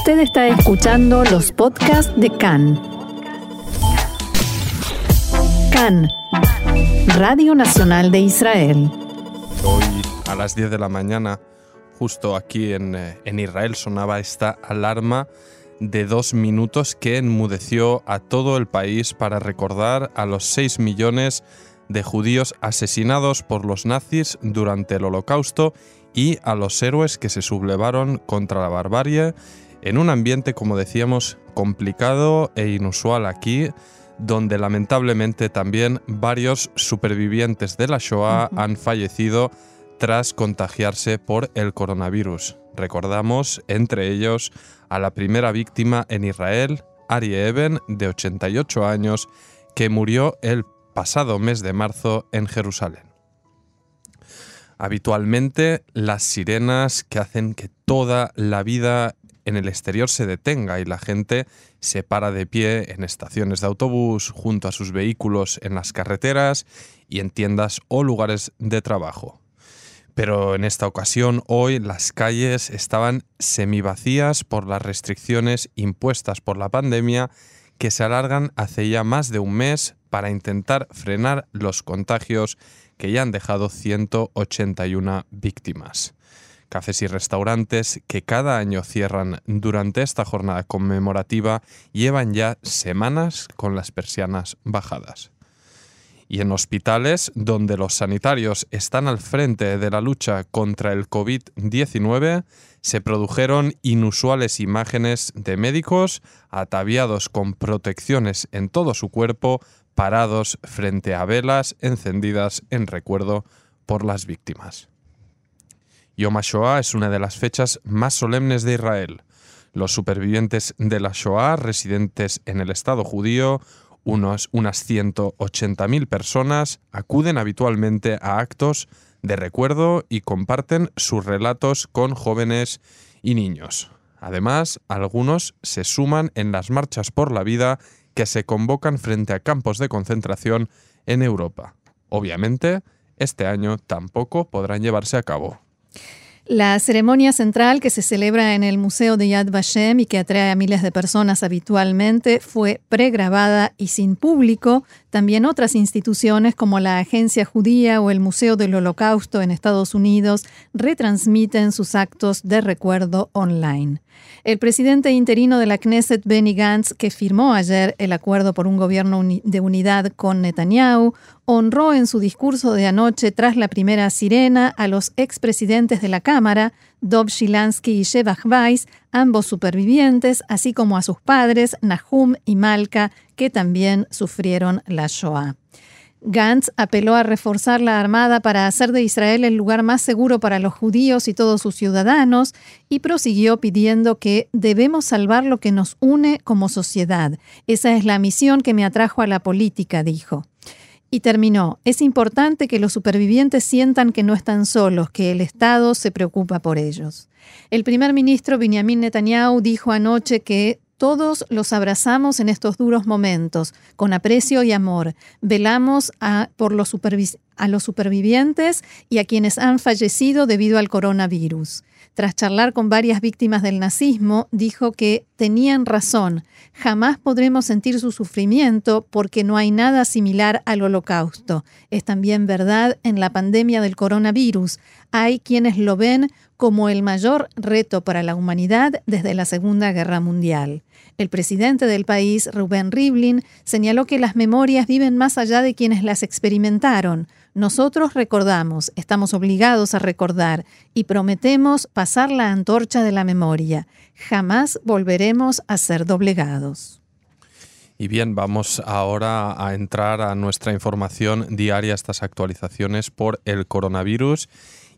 Usted está escuchando los podcasts de CAN. CAN, Radio Nacional de Israel. Hoy a las 10 de la mañana, justo aquí en, eh, en Israel, sonaba esta alarma de dos minutos que enmudeció a todo el país para recordar a los 6 millones de judíos asesinados por los nazis durante el Holocausto y a los héroes que se sublevaron contra la barbarie en un ambiente, como decíamos, complicado e inusual aquí, donde lamentablemente también varios supervivientes de la Shoah han fallecido tras contagiarse por el coronavirus. Recordamos, entre ellos, a la primera víctima en Israel, Ari Eben, de 88 años, que murió el pasado mes de marzo en Jerusalén. Habitualmente las sirenas que hacen que toda la vida en el exterior se detenga y la gente se para de pie en estaciones de autobús, junto a sus vehículos en las carreteras y en tiendas o lugares de trabajo. Pero en esta ocasión, hoy, las calles estaban semivacías por las restricciones impuestas por la pandemia que se alargan hace ya más de un mes para intentar frenar los contagios que ya han dejado 181 víctimas. Cafés y restaurantes que cada año cierran durante esta jornada conmemorativa llevan ya semanas con las persianas bajadas. Y en hospitales donde los sanitarios están al frente de la lucha contra el COVID-19, se produjeron inusuales imágenes de médicos ataviados con protecciones en todo su cuerpo, parados frente a velas encendidas en recuerdo por las víctimas. Yom HaShoah es una de las fechas más solemnes de Israel. Los supervivientes de la Shoah, residentes en el Estado judío, unos, unas 180.000 personas, acuden habitualmente a actos de recuerdo y comparten sus relatos con jóvenes y niños. Además, algunos se suman en las marchas por la vida que se convocan frente a campos de concentración en Europa. Obviamente, este año tampoco podrán llevarse a cabo. La ceremonia central que se celebra en el Museo de Yad Vashem y que atrae a miles de personas habitualmente fue pregrabada y sin público. También otras instituciones como la Agencia Judía o el Museo del Holocausto en Estados Unidos retransmiten sus actos de recuerdo online. El presidente interino de la Knesset, Benny Gantz, que firmó ayer el acuerdo por un gobierno de unidad con Netanyahu, honró en su discurso de anoche tras la primera sirena a los expresidentes de la Cámara, Dov Shilansky y Shevach Weiss, ambos supervivientes, así como a sus padres, Nahum y Malka, que también sufrieron la Shoah. Gantz apeló a reforzar la Armada para hacer de Israel el lugar más seguro para los judíos y todos sus ciudadanos y prosiguió pidiendo que debemos salvar lo que nos une como sociedad. Esa es la misión que me atrajo a la política, dijo. Y terminó, es importante que los supervivientes sientan que no están solos, que el Estado se preocupa por ellos. El primer ministro Benjamin Netanyahu dijo anoche que todos los abrazamos en estos duros momentos, con aprecio y amor. Velamos a, por los a los supervivientes y a quienes han fallecido debido al coronavirus. Tras charlar con varias víctimas del nazismo, dijo que tenían razón, jamás podremos sentir su sufrimiento porque no hay nada similar al holocausto. Es también verdad en la pandemia del coronavirus. Hay quienes lo ven como el mayor reto para la humanidad desde la Segunda Guerra Mundial. El presidente del país, Rubén Rivlin, señaló que las memorias viven más allá de quienes las experimentaron. Nosotros recordamos, estamos obligados a recordar y prometemos pasar la antorcha de la memoria. Jamás volveremos a ser doblegados. Y bien, vamos ahora a entrar a nuestra información diaria, estas actualizaciones por el coronavirus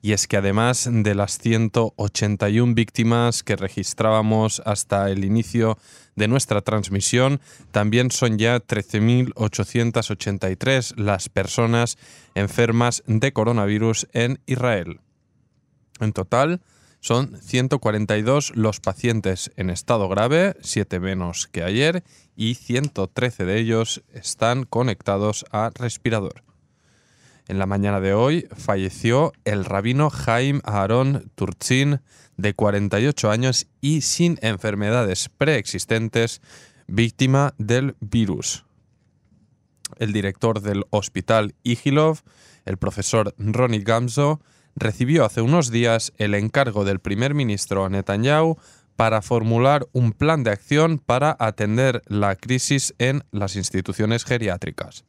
y es que además de las 181 víctimas que registrábamos hasta el inicio de nuestra transmisión, también son ya 13.883 las personas enfermas de coronavirus en Israel. En total, son 142 los pacientes en estado grave, 7 menos que ayer, y 113 de ellos están conectados a respirador. En la mañana de hoy falleció el rabino Jaim Aaron Turchin de 48 años y sin enfermedades preexistentes, víctima del virus. El director del hospital Igilov, el profesor Ronnie Gamzo, recibió hace unos días el encargo del primer ministro Netanyahu para formular un plan de acción para atender la crisis en las instituciones geriátricas.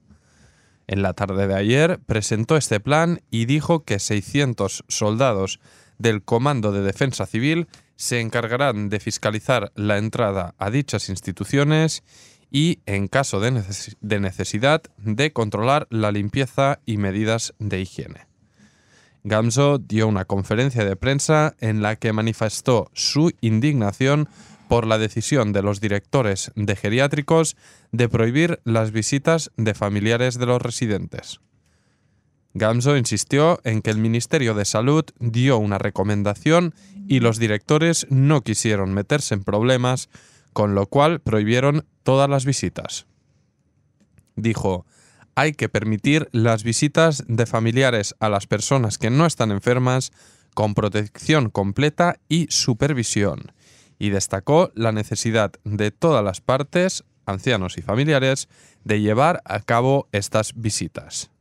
En la tarde de ayer presentó este plan y dijo que 600 soldados del Comando de Defensa Civil se encargarán de fiscalizar la entrada a dichas instituciones y, en caso de, necesidad, de controlar la limpieza y medidas de higiene. Gamso dio una conferencia de prensa en la que manifestó su indignación por la decisión de los directores de geriátricos de prohibir las visitas de familiares de los residentes. Gamso insistió en que el Ministerio de Salud dio una recomendación y los directores no quisieron meterse en problemas, con lo cual prohibieron todas las visitas. Dijo, hay que permitir las visitas de familiares a las personas que no están enfermas con protección completa y supervisión, y destacó la necesidad de todas las partes, ancianos y familiares, de llevar a cabo estas visitas.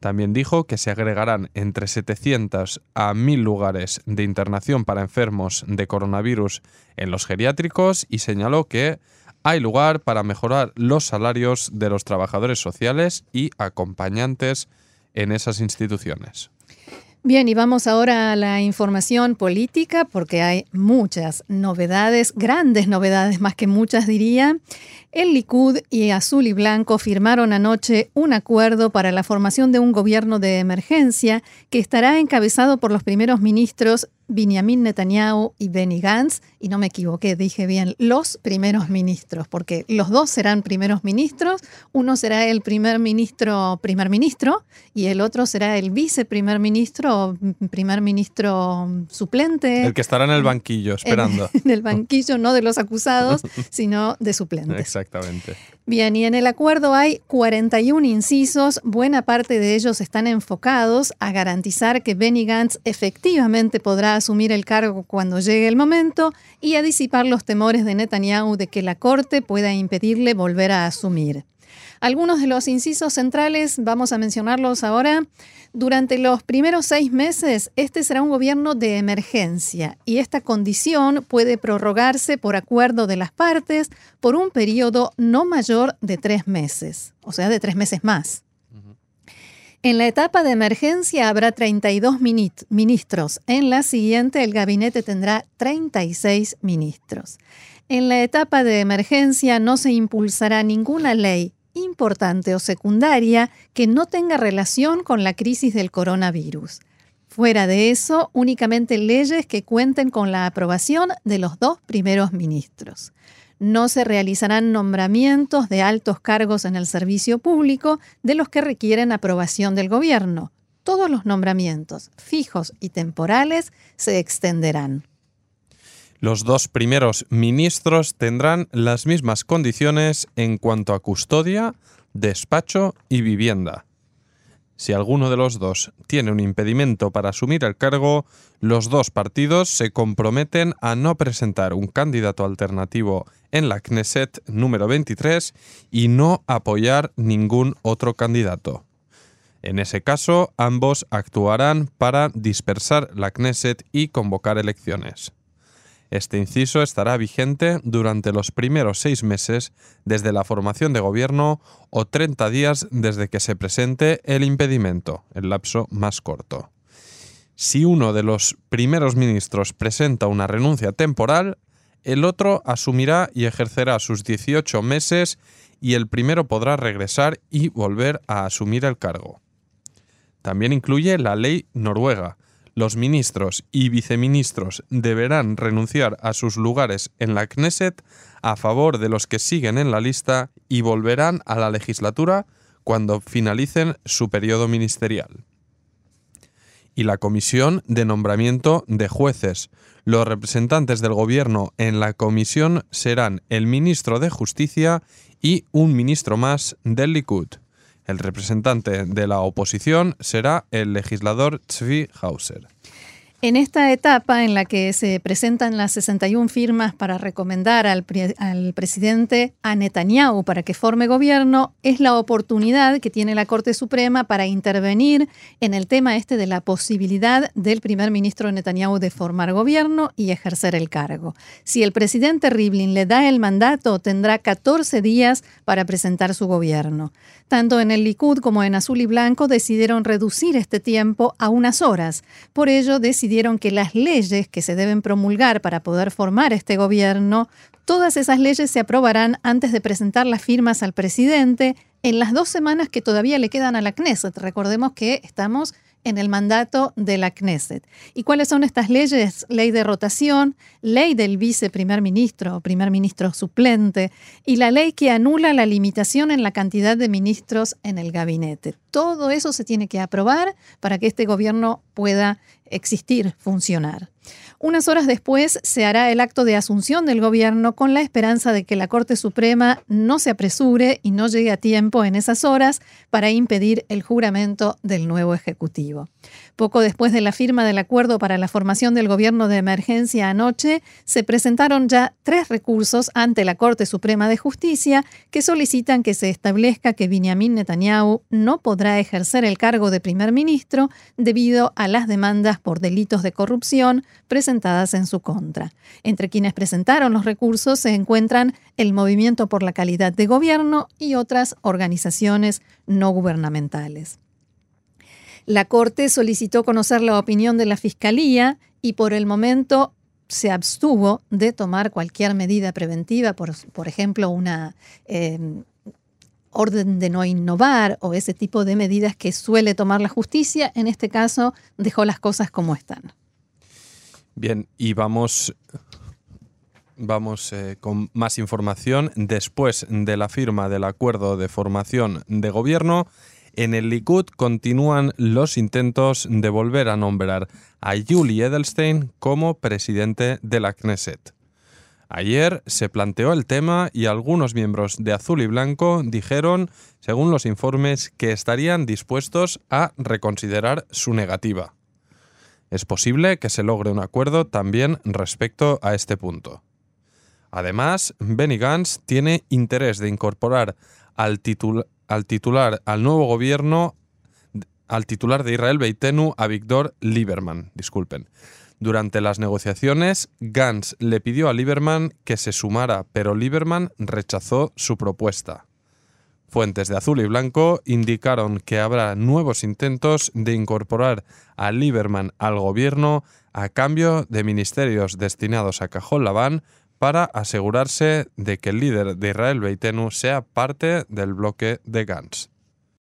También dijo que se agregarán entre 700 a 1000 lugares de internación para enfermos de coronavirus en los geriátricos y señaló que hay lugar para mejorar los salarios de los trabajadores sociales y acompañantes en esas instituciones. Bien, y vamos ahora a la información política porque hay muchas novedades, grandes novedades, más que muchas diría. El Likud y Azul y Blanco firmaron anoche un acuerdo para la formación de un gobierno de emergencia que estará encabezado por los primeros ministros Benjamin Netanyahu y Benny Gantz, y no me equivoqué, dije bien, los primeros ministros, porque los dos serán primeros ministros, uno será el primer ministro, primer ministro, y el otro será el viceprimer ministro, primer ministro suplente. El que estará en el banquillo esperando. En, el banquillo no de los acusados, sino de suplentes. Exactamente. Bien, y en el acuerdo hay 41 incisos, buena parte de ellos están enfocados a garantizar que Benny Gantz efectivamente podrá asumir el cargo cuando llegue el momento y a disipar los temores de Netanyahu de que la Corte pueda impedirle volver a asumir. Algunos de los incisos centrales, vamos a mencionarlos ahora. Durante los primeros seis meses, este será un gobierno de emergencia y esta condición puede prorrogarse por acuerdo de las partes por un periodo no mayor de tres meses, o sea, de tres meses más. En la etapa de emergencia habrá 32 ministros. En la siguiente, el gabinete tendrá 36 ministros. En la etapa de emergencia no se impulsará ninguna ley importante o secundaria que no tenga relación con la crisis del coronavirus. Fuera de eso, únicamente leyes que cuenten con la aprobación de los dos primeros ministros. No se realizarán nombramientos de altos cargos en el servicio público de los que requieren aprobación del gobierno. Todos los nombramientos, fijos y temporales, se extenderán. Los dos primeros ministros tendrán las mismas condiciones en cuanto a custodia, despacho y vivienda. Si alguno de los dos tiene un impedimento para asumir el cargo, los dos partidos se comprometen a no presentar un candidato alternativo en la Knesset número 23 y no apoyar ningún otro candidato. En ese caso, ambos actuarán para dispersar la Knesset y convocar elecciones. Este inciso estará vigente durante los primeros seis meses desde la formación de gobierno o 30 días desde que se presente el impedimento, el lapso más corto. Si uno de los primeros ministros presenta una renuncia temporal, el otro asumirá y ejercerá sus 18 meses y el primero podrá regresar y volver a asumir el cargo. También incluye la ley noruega, los ministros y viceministros deberán renunciar a sus lugares en la Knesset a favor de los que siguen en la lista y volverán a la legislatura cuando finalicen su periodo ministerial. Y la comisión de nombramiento de jueces. Los representantes del gobierno en la comisión serán el ministro de Justicia y un ministro más del Likud. El representante de la oposición será el legislador Tzvi Hauser. En esta etapa en la que se presentan las 61 firmas para recomendar al, presidente a Netanyahu para que forme gobierno, es la oportunidad que tiene la Corte Suprema para intervenir en el tema este de la posibilidad del primer ministro Netanyahu de formar gobierno y ejercer el cargo. Si el presidente Rivlin le da el mandato, tendrá 14 días para presentar su gobierno. Tanto en el Likud como en Azul y Blanco decidieron reducir este tiempo a unas horas. Por ello, decidieron que las leyes que se deben promulgar para poder formar este gobierno, todas esas leyes se aprobarán antes de presentar las firmas al presidente en las dos semanas que todavía le quedan a la Knesset. Recordemos que estamos en el mandato de la Knesset. ¿Y cuáles son estas leyes? Ley de rotación, ley del viceprimer ministro o primer ministro suplente y la ley que anula la limitación en la cantidad de ministros en el gabinete. Todo eso se tiene que aprobar para que este gobierno pueda existir, funcionar. Unas horas después se hará el acto de asunción del gobierno con la esperanza de que la Corte Suprema no se apresure y no llegue a tiempo en esas horas para impedir el juramento del nuevo Ejecutivo. Poco después de la firma del acuerdo para la formación del gobierno de emergencia anoche, se presentaron ya tres recursos ante la Corte Suprema de Justicia que solicitan que se establezca que Benjamin Netanyahu no podrá ejercer el cargo de primer ministro debido a las demandas por delitos de corrupción presentadas en su contra. Entre quienes presentaron los recursos se encuentran el Movimiento por la Calidad de Gobierno y otras organizaciones no gubernamentales. La Corte solicitó conocer la opinión de la Fiscalía y por el momento se abstuvo de tomar cualquier medida preventiva, por, por ejemplo, una em, orden de no innovar o ese tipo de medidas que suele tomar la justicia. En este caso, dejó las cosas como están. Bien, y vamos, vamos eh, con más información. Después de la firma del acuerdo de formación de gobierno, en el Likud continúan los intentos de volver a nombrar a Julie Edelstein como presidente de la Knesset. Ayer se planteó el tema y algunos miembros de Azul y Blanco dijeron, según los informes, que estarían dispuestos a reconsiderar su negativa. Es posible que se logre un acuerdo también respecto a este punto. Además, Benny Gantz tiene interés de incorporar al, titular al nuevo gobierno, al titular de Israel Beitenu, a Víctor Lieberman. Disculpen. Durante las negociaciones, Gantz le pidió a Lieberman que se sumara, pero Lieberman rechazó su propuesta. Fuentes de azul y blanco indicaron que habrá nuevos intentos de incorporar a Lieberman al gobierno a cambio de ministerios destinados a Cajón Labán para asegurarse de que el líder de Israel Beitenu sea parte del bloque de Gantz.